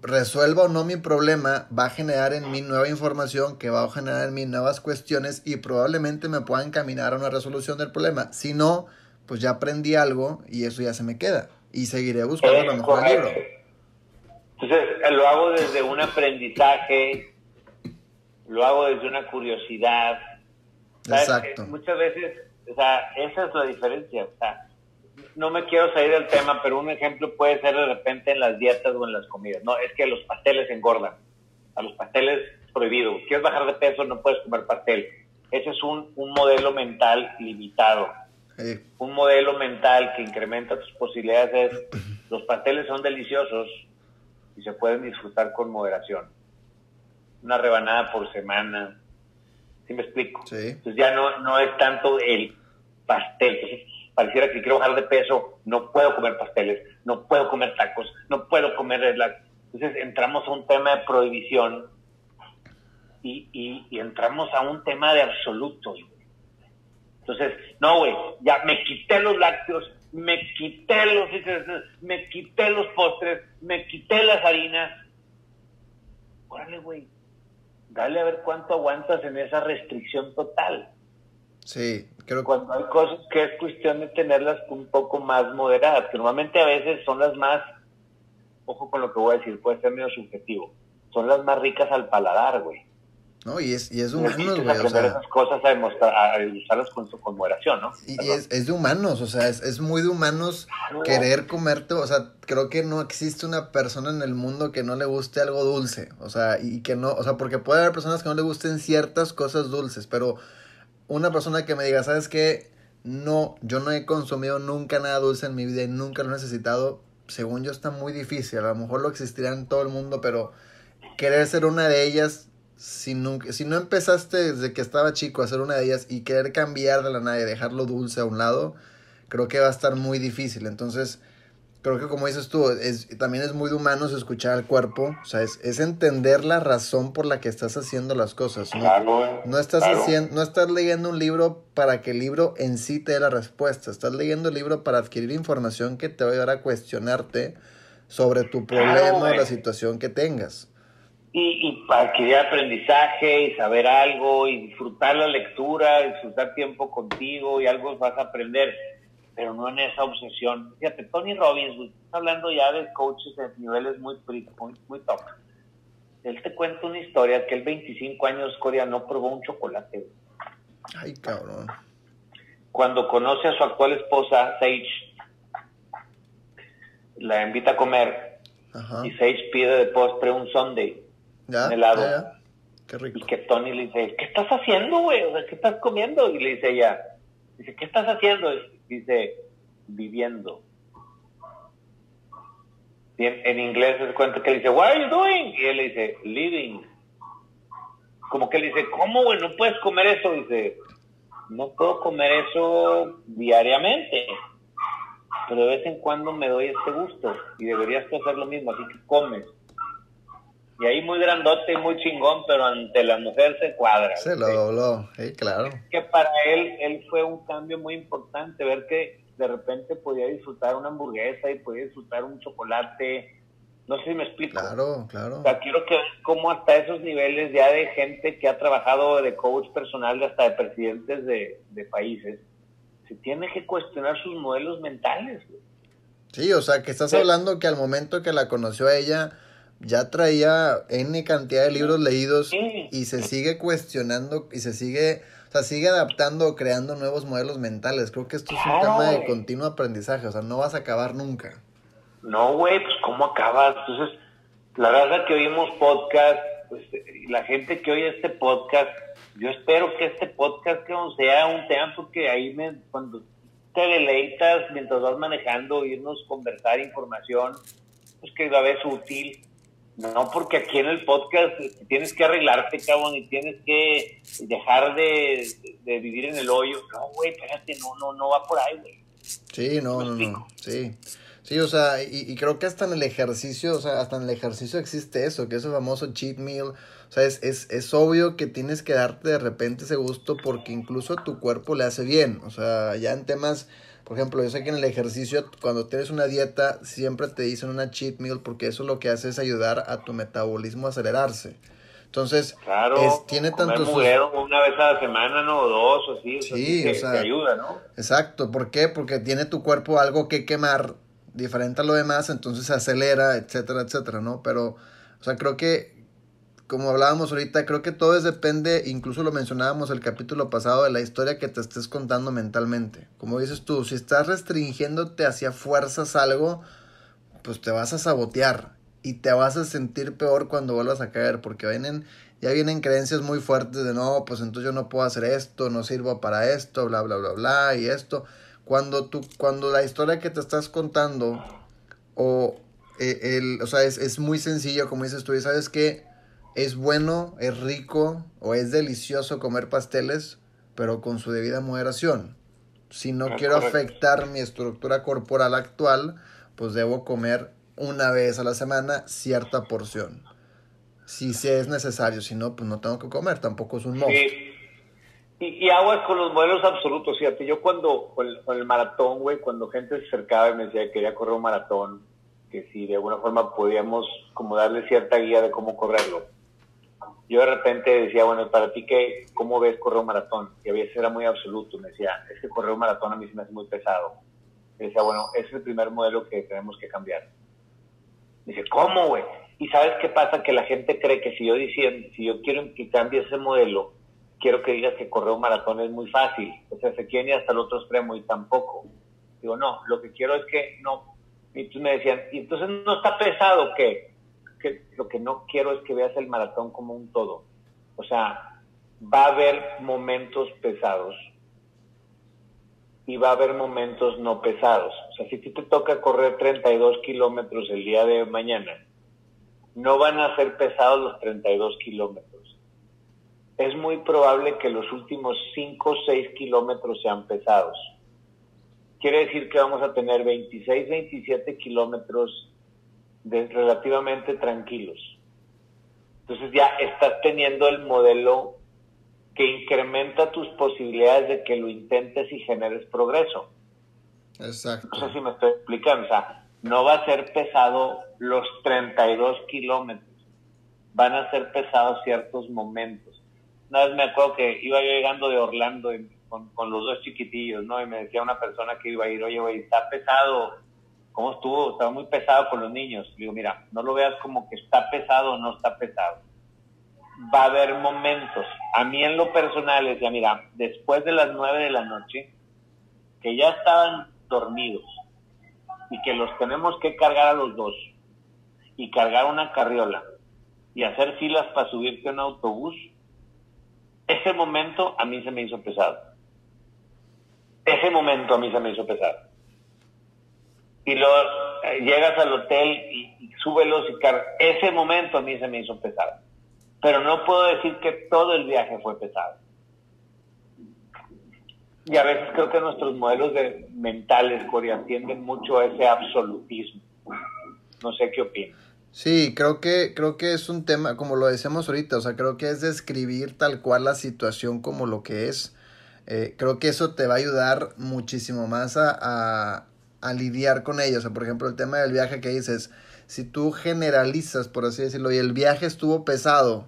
resuelva o no mi problema, va a generar en mí nueva información que va a generar en mí nuevas cuestiones y probablemente me pueda encaminar a una resolución del problema. Si no, pues ya aprendí algo y eso ya se me queda y seguiré buscando lo mejor del libro. Entonces, lo hago desde un aprendizaje, lo hago desde una curiosidad. Exacto. Muchas veces, o sea, esa es la diferencia. O sea, no me quiero salir del tema, pero un ejemplo puede ser de repente en las dietas o en las comidas. No, es que los pasteles engordan. A los pasteles es prohibido. quieres bajar de peso, no puedes comer pastel. Ese es un, un modelo mental limitado. Un modelo mental que incrementa tus posibilidades es, [CLEARS THROAT] los pasteles son deliciosos, y se pueden disfrutar con moderación. Una rebanada por semana. ¿Sí me explico? Entonces ya no, no es tanto el pastel. Pareciera que quiero bajar de peso, no puedo comer pasteles, no puedo comer tacos, no puedo comer... Entonces entramos a un tema de prohibición y, y, entramos a un tema de absolutos. Entonces, no, güey, ya me quité los lácteos, me quité los, me quité los postres, me quité las harinas. Órale, güey, dale a ver cuánto aguantas en esa restricción total. Sí, creo que... Cuando hay cosas que es cuestión de tenerlas un poco más moderadas, que normalmente a veces son las más, ojo con lo que voy a decir, puede ser medio subjetivo, son las más ricas al paladar, güey. No, y es, y es humanos, güey. aprender o sea, esas cosas a, demostrar, a usarlas con, con moderación, ¿no? Y, es, es, de humanos, o sea, es, es muy de humanos querer comerte, o sea, creo que no existe una persona en el mundo que no le guste algo dulce, o sea, y que no, o sea, porque puede haber personas que no le gusten ciertas cosas dulces, pero una persona que me diga, ¿sabes qué? No, yo no he consumido nunca nada dulce en mi vida y nunca lo he necesitado, según yo está muy difícil, a lo mejor lo existirá en todo el mundo, pero querer ser una de ellas si, nunca, si no empezaste desde que estaba chico a ser una de ellas y querer cambiar de la nada y dejarlo dulce a un lado, creo que va a estar muy difícil. Entonces, creo que como dices tú, es, también es muy de humanos escuchar al cuerpo, o sea, es, es entender la razón por la que estás haciendo las cosas. ¿no? no estás haciendo, no estás leyendo un libro para que el libro en sí te dé la respuesta, estás leyendo el libro para adquirir información que te va a ayudar a cuestionarte sobre tu problema o la situación que tengas y, y para adquirir aprendizaje y saber algo y disfrutar la lectura, disfrutar tiempo contigo y algo vas a aprender, pero no en esa obsesión. Fíjate, Tony Robbins, está hablando ya de coaches en niveles muy, muy, muy top. Él te cuenta una historia que él 25 años no probó un chocolate. Ay, cabrón. Cuando conoce a su actual esposa, Sage, la invita a comer y Sage pide de postre un sundae ya, helado. Qué rico. Y que Tony le dice, ¿qué estás haciendo, güey? O sea, ¿qué estás comiendo? Y le dice ella, dice, ¿qué estás haciendo? Dice, viviendo. En, inglés se cuenta que le dice, what are you doing? Y él le dice, living. Como que le dice, ¿cómo, güey? No puedes comer eso. Dice, no puedo comer eso diariamente. Pero de vez en cuando me doy este gusto. Y deberías hacer lo mismo, así que comes y ahí muy grandote y muy chingón, pero ante la mujer se cuadra. Se lo dobló, sí, claro. Que para él, él fue un cambio muy importante, ver que de repente podía disfrutar una hamburguesa y podía disfrutar un chocolate. No sé si me explico. Claro, claro. O sea, quiero que como hasta esos niveles ya de gente que ha trabajado de coach personal, hasta de presidentes de, de países, se tiene que cuestionar sus modelos mentales. Sí, o sea, que estás hablando que al momento que la conoció a ella ya traía N cantidad de libros leídos y se sigue cuestionando y se sigue, o sea, sigue adaptando o creando nuevos modelos mentales. Creo que esto es un tema de continuo aprendizaje, o sea, no vas a acabar nunca. No, güey, pues ¿cómo acabas? Entonces, la verdad que oímos podcast, pues la gente que oye este podcast, yo espero que este podcast que sea un tema porque ahí me, cuando te deleitas mientras vas manejando, irnos conversar información, pues que a vez útil no, porque aquí en el podcast tienes que arreglarte, cabrón, y tienes que dejar de, vivir en el hoyo. No, güey, espérate, no, no, no va por ahí, güey. Sí, no, no, no, sí. Sí, o sea, y, creo que hasta en el ejercicio, o sea, hasta en el ejercicio existe eso, que es el famoso cheat meal. O sea, es, es, es obvio que tienes que darte de repente ese gusto porque incluso a tu cuerpo le hace bien. O sea, ya en temas por ejemplo, yo sé que en el ejercicio, cuando tienes una dieta, siempre te dicen una cheat meal porque eso lo que hace es ayudar a tu metabolismo a acelerarse. Entonces, claro, tiene tantos... una vez a la semana, ¿no? O dos, o así. Sí, o sea, te ayuda, ¿no? Exacto. ¿Por qué? Porque tiene tu cuerpo algo que quemar diferente a lo demás, entonces se acelera, etcétera, etcétera, ¿no? Pero, o sea, creo que como hablábamos ahorita, creo que todo es depende, incluso lo mencionábamos el capítulo pasado, de la historia que te estés contando mentalmente. Como dices tú, si estás restringiéndote hacia fuerzas algo, pues te vas a sabotear y te vas a sentir peor cuando vuelvas a caer, porque vienen, ya vienen creencias muy fuertes de no, pues entonces yo no puedo hacer esto, no sirvo para esto, bla, bla, bla, bla, y esto. Cuando tú, cuando la historia que te estás contando, o, eh, el, o sea, es, es muy sencillo, como dices tú, y sabes que es bueno, es rico o es delicioso comer pasteles, pero con su debida moderación. Si no quiero afectar mi estructura corporal actual, pues debo comer una vez a la semana cierta porción. Si se es necesario, si no, pues no tengo que comer, tampoco es un. Sí. Y, y, aguas con los modelos absolutos, fíjate, yo cuando, con el, maratón, güey, cuando gente se acercaba y me decía que quería correr un maratón, que si de alguna forma podíamos como darle cierta guía de cómo correrlo yo de repente decía, bueno, para ti, qué, ¿cómo ves correr un maratón? Y a veces era muy absoluto. Me decía, es que correr un maratón a mí se me hace muy pesado. Y decía, bueno, es el primer modelo que tenemos que cambiar. dice, ¿cómo, güey? Y sabes qué pasa? Que la gente cree que si yo diciendo, si yo quiero que cambie ese modelo, quiero que digas que correr un maratón es muy fácil. O sea, se quiere ir hasta el otro extremo y tampoco. Digo, no, lo que quiero es que no. Y entonces me decían, ¿y entonces no está pesado qué? Lo que no quiero es que veas el maratón como un todo. O sea, va a haber momentos pesados y va a haber momentos no pesados. O sea, si te toca correr 32 kilómetros el día de mañana, no van a ser pesados los 32 kilómetros. Es muy probable que los últimos 5 o 6 kilómetros sean pesados. Quiere decir que vamos a tener 26, 27 kilómetros de relativamente tranquilos. Entonces ya estás teniendo el modelo que incrementa tus posibilidades de que lo intentes y generes progreso. Exacto. No sé si me estoy explicando. O sea, no va a ser pesado los 32 kilómetros. Van a ser pesados ciertos momentos. Una vez me acuerdo que iba yo llegando de Orlando con, con, los dos chiquitillos, ¿no? Y me decía una persona que iba a ir, oye, güey, está pesado. ¿Cómo estuvo? Estaba muy pesado con los niños. digo, mira, no lo veas como que está pesado o no está pesado va a haber momentos. A mí en lo personal decía, mira, después de las nueve de la noche, que ya estaban dormidos y que los tenemos que cargar a los dos y cargar una carriola y hacer filas para subirte a un autobús, ese momento a mí se me hizo pesado. Ese momento a mí se me hizo pesado. Y luego eh, llegas al hotel y, y súbelos y cargas. Ese momento a mí se me hizo pesado pero no puedo decir que todo el viaje fue pesado. Y a veces creo que nuestros modelos de mentales, Corea, tienden mucho a ese absolutismo. No sé qué opinas. Sí, creo que, creo que es un tema, como lo decíamos ahorita, o sea, creo que es describir tal cual la situación como lo que es. Eh, creo que eso te va a ayudar muchísimo más a, a lidiar con ellos. O sea, por ejemplo, el tema del viaje que dices, si tú generalizas, por así decirlo, y el viaje estuvo pesado,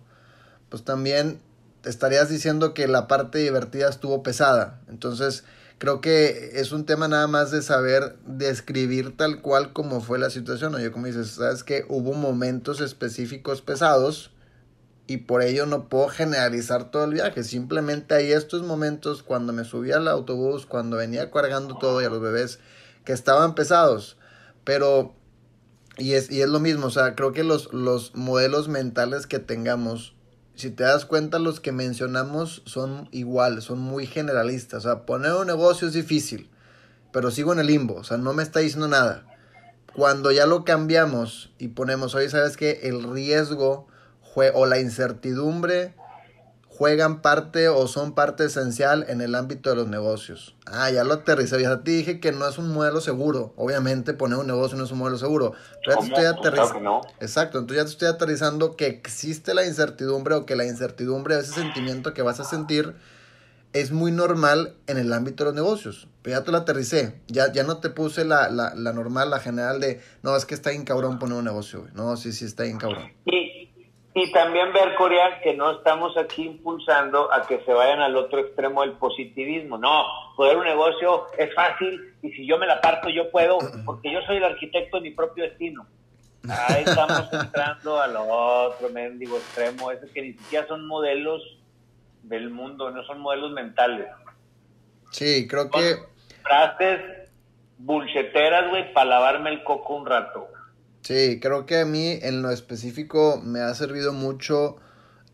pues también estarías diciendo que la parte divertida estuvo pesada. Entonces, creo que es un tema nada más de saber describir tal cual como fue la situación. Oye, como dices, sabes que hubo momentos específicos pesados y por ello no puedo generalizar todo el viaje. Simplemente hay estos momentos cuando me subí al autobús, cuando venía cargando todo y a los bebés que estaban pesados. Pero, y es, y es lo mismo, o sea, creo que los, los modelos mentales que tengamos si te das cuenta, los que mencionamos son iguales, son muy generalistas. O sea, poner un negocio es difícil, pero sigo en el limbo, o sea, no me está diciendo nada. Cuando ya lo cambiamos y ponemos, oye, ¿sabes qué? El riesgo o la incertidumbre juegan parte o son parte esencial en el ámbito de los negocios. Ah, ya lo aterricé. Ya te dije que no es un modelo seguro. Obviamente poner un negocio no es un modelo seguro. Pero ya te estoy aterrizando. Exacto, entonces ya te estoy aterrizando que existe la incertidumbre o que la incertidumbre, ese sentimiento que vas a sentir, es muy normal en el ámbito de los negocios. Pero ya te lo aterricé. Ya, ya no te puse la, la, la normal, la general de, no, es que está bien cabrón poner un negocio. No, sí, sí, está bien cabrón. Y también ver, Corea, que no estamos aquí impulsando a que se vayan al otro extremo del positivismo. No, poder un negocio es fácil y si yo me la parto yo puedo, porque yo soy el arquitecto de mi propio destino. Ahí estamos [LAUGHS] entrando al otro mendigo extremo, esos que ni siquiera son modelos del mundo, no son modelos mentales. Sí, creo que... Frases bullsheteras, güey, para lavarme el coco un rato. Sí, creo que a mí en lo específico me ha servido mucho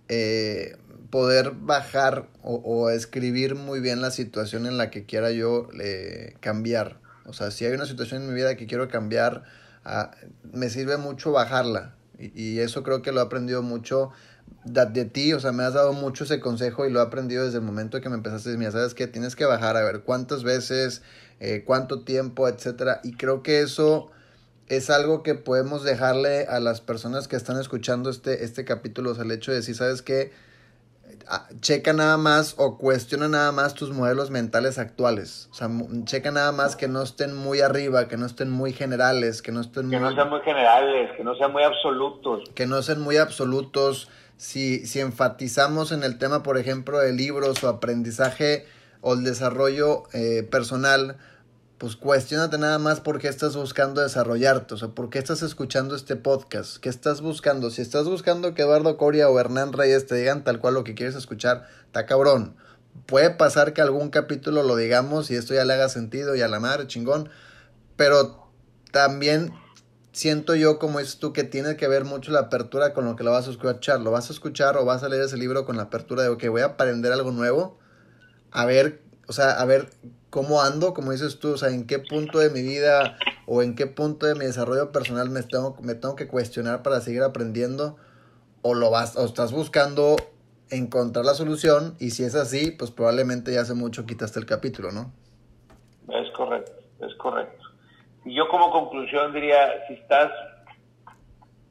eh, poder bajar o, escribir muy bien la situación en la que quiera yo eh, cambiar. O sea, si hay una situación en mi vida que quiero cambiar, ah, me sirve mucho bajarla. Y, eso creo que lo he aprendido mucho de, ti. O sea, me has dado mucho ese consejo y lo he aprendido desde el momento que me empezaste mira, ¿sabes qué? Tienes que bajar a ver cuántas veces, eh, cuánto tiempo, etcétera. Y creo que eso es algo que podemos dejarle a las personas que están escuchando este, este capítulo, o sea, el hecho de decir, ¿sabes qué? Ah, checa nada más o cuestiona nada más tus modelos mentales actuales. O sea, checa nada más que no estén muy arriba, que no estén muy generales, que no estén que no sean muy generales, que no sean muy absolutos. Que no sean muy absolutos. Si, si enfatizamos en el tema, por ejemplo, de libros o aprendizaje o el desarrollo eh, personal, pues cuestionate nada más por qué estás buscando desarrollarte, o sea, por qué estás escuchando este podcast, qué estás buscando. Si estás buscando que Eduardo Coria o Hernán Reyes te digan tal cual lo que quieres escuchar, está cabrón. Puede pasar que algún capítulo lo digamos y esto ya le haga sentido y a la madre, chingón. Pero también siento yo, como dices tú, que tiene que ver mucho la apertura con lo que lo vas a escuchar. Lo vas a escuchar o vas a leer ese libro con la apertura de, ok, voy a aprender algo nuevo. A ver, o sea, a ver cómo ando, como dices tú, o sea, en qué punto de mi vida o en qué punto de mi desarrollo personal me tengo, me tengo que cuestionar para seguir aprendiendo. O lo vas, o estás buscando encontrar la solución y si es así, pues probablemente ya hace mucho quitaste el capítulo, ¿no? Es correcto, es correcto. Y yo como conclusión diría, si estás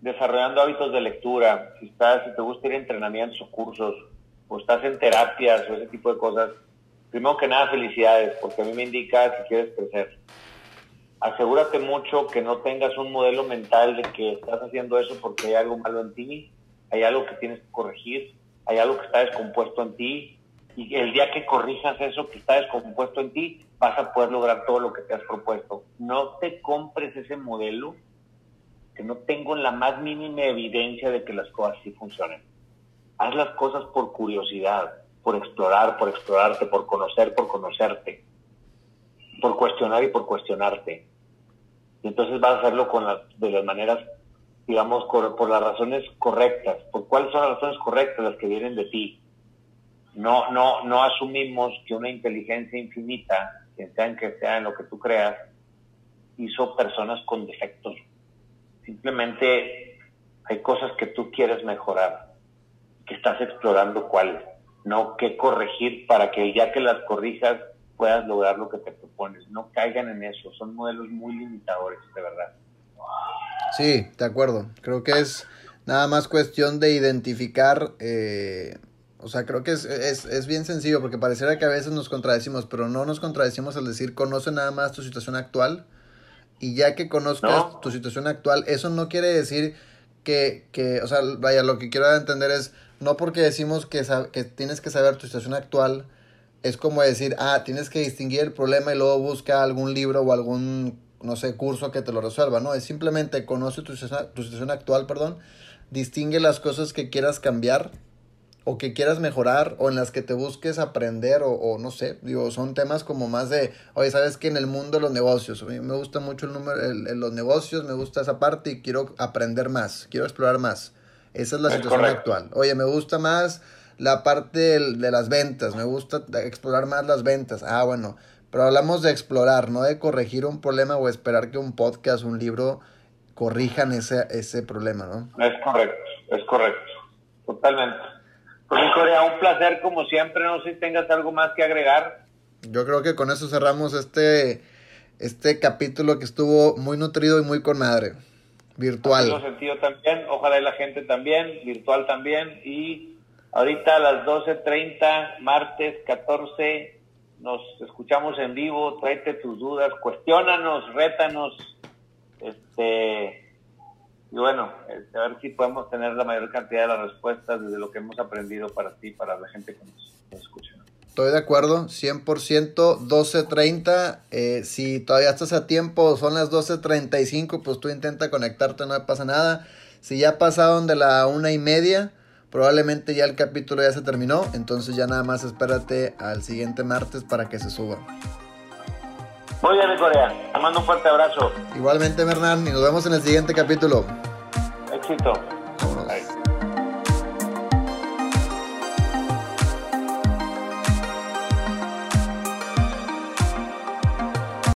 desarrollando hábitos de lectura, si estás, si te gusta ir a entrenamientos o cursos, o estás en terapias o ese tipo de cosas, primero que nada felicidades, porque a mí me indica si quieres crecer. Asegúrate mucho que no tengas un modelo mental de que estás haciendo eso porque hay algo malo en ti, hay algo que tienes que corregir, hay algo que está descompuesto en ti y el día que corrijas eso que está descompuesto en ti, vas a poder lograr todo lo que te has propuesto. No te compres ese modelo que no tengo la más mínima evidencia de que las cosas sí funcionen. Haz las cosas por curiosidad, por explorar, por explorarte, por conocer, por conocerte, por cuestionar y por cuestionarte. Y entonces vas a hacerlo con de las maneras digamos, por, las razones correctas. ¿Por cuáles son las razones correctas? Las que vienen de ti. No, no, no asumimos que una inteligencia infinita, quien sea en que sea en lo que tú creas, hizo personas con defectos. Simplemente hay cosas que tú quieres mejorar, que estás explorando cuáles, no qué corregir para que ya que las corrijas puedas lograr lo que te propones. No caigan en eso, son modelos muy limitadores, de verdad. Sí, de acuerdo. Creo que es nada más cuestión de identificar, eh, o sea, creo que es, es, es, bien sencillo porque pareciera que a veces nos contradecimos, pero no nos contradecimos al decir conoce nada más tu situación actual y ya que conozcas tu situación actual, eso no quiere decir que, que, o sea, vaya, lo que quiero entender es, no porque decimos que, que tienes que saber tu situación actual, es como decir, ah, tienes que distinguir el problema y luego busca algún libro o algún no sé, curso que te lo resuelva, ¿no? Es simplemente conoce tu, tu situación actual, perdón, distingue las cosas que quieras cambiar o que quieras mejorar o en las que te busques aprender o, no sé, digo, son temas como más de, oye, sabes que en el mundo de los negocios, a mí me gusta mucho el número, el, los negocios, me gusta esa parte y quiero aprender más, quiero explorar más. Esa es la situación actual. Oye, me gusta más la parte de las ventas, me gusta explorar más las ventas. Ah, bueno, pero hablamos de explorar, no de corregir un problema o esperar que un podcast, un libro corrijan ese, ese problema, ¿no? Es correcto, es correcto, totalmente. Pues Corea, un placer como siempre, no sé si tengas algo más que agregar. Yo creo que con eso cerramos este, este capítulo que estuvo muy nutrido y muy con madre, virtual. En sentido también, ojalá y la gente también, virtual también, y ahorita a las 12.30, martes 14 nos escuchamos en vivo, tráete tus dudas, cuestionanos, rétanos, este, y bueno, este, a ver si podemos tener la mayor cantidad de las respuestas desde lo que hemos aprendido para ti, para la gente que nos, escucha. Estoy de acuerdo, 100%, 12.30, eh, si todavía estás a tiempo, son las 12.35, pues tú intenta conectarte, no pasa nada. Si ya pasaron de la una y media, Probablemente ya el capítulo ya se terminó, entonces ya nada más espérate al siguiente martes para que se suba. Muy bien, Corea. Te mando un fuerte abrazo. Igualmente, Hernán, y nos vemos en el siguiente capítulo. Éxito.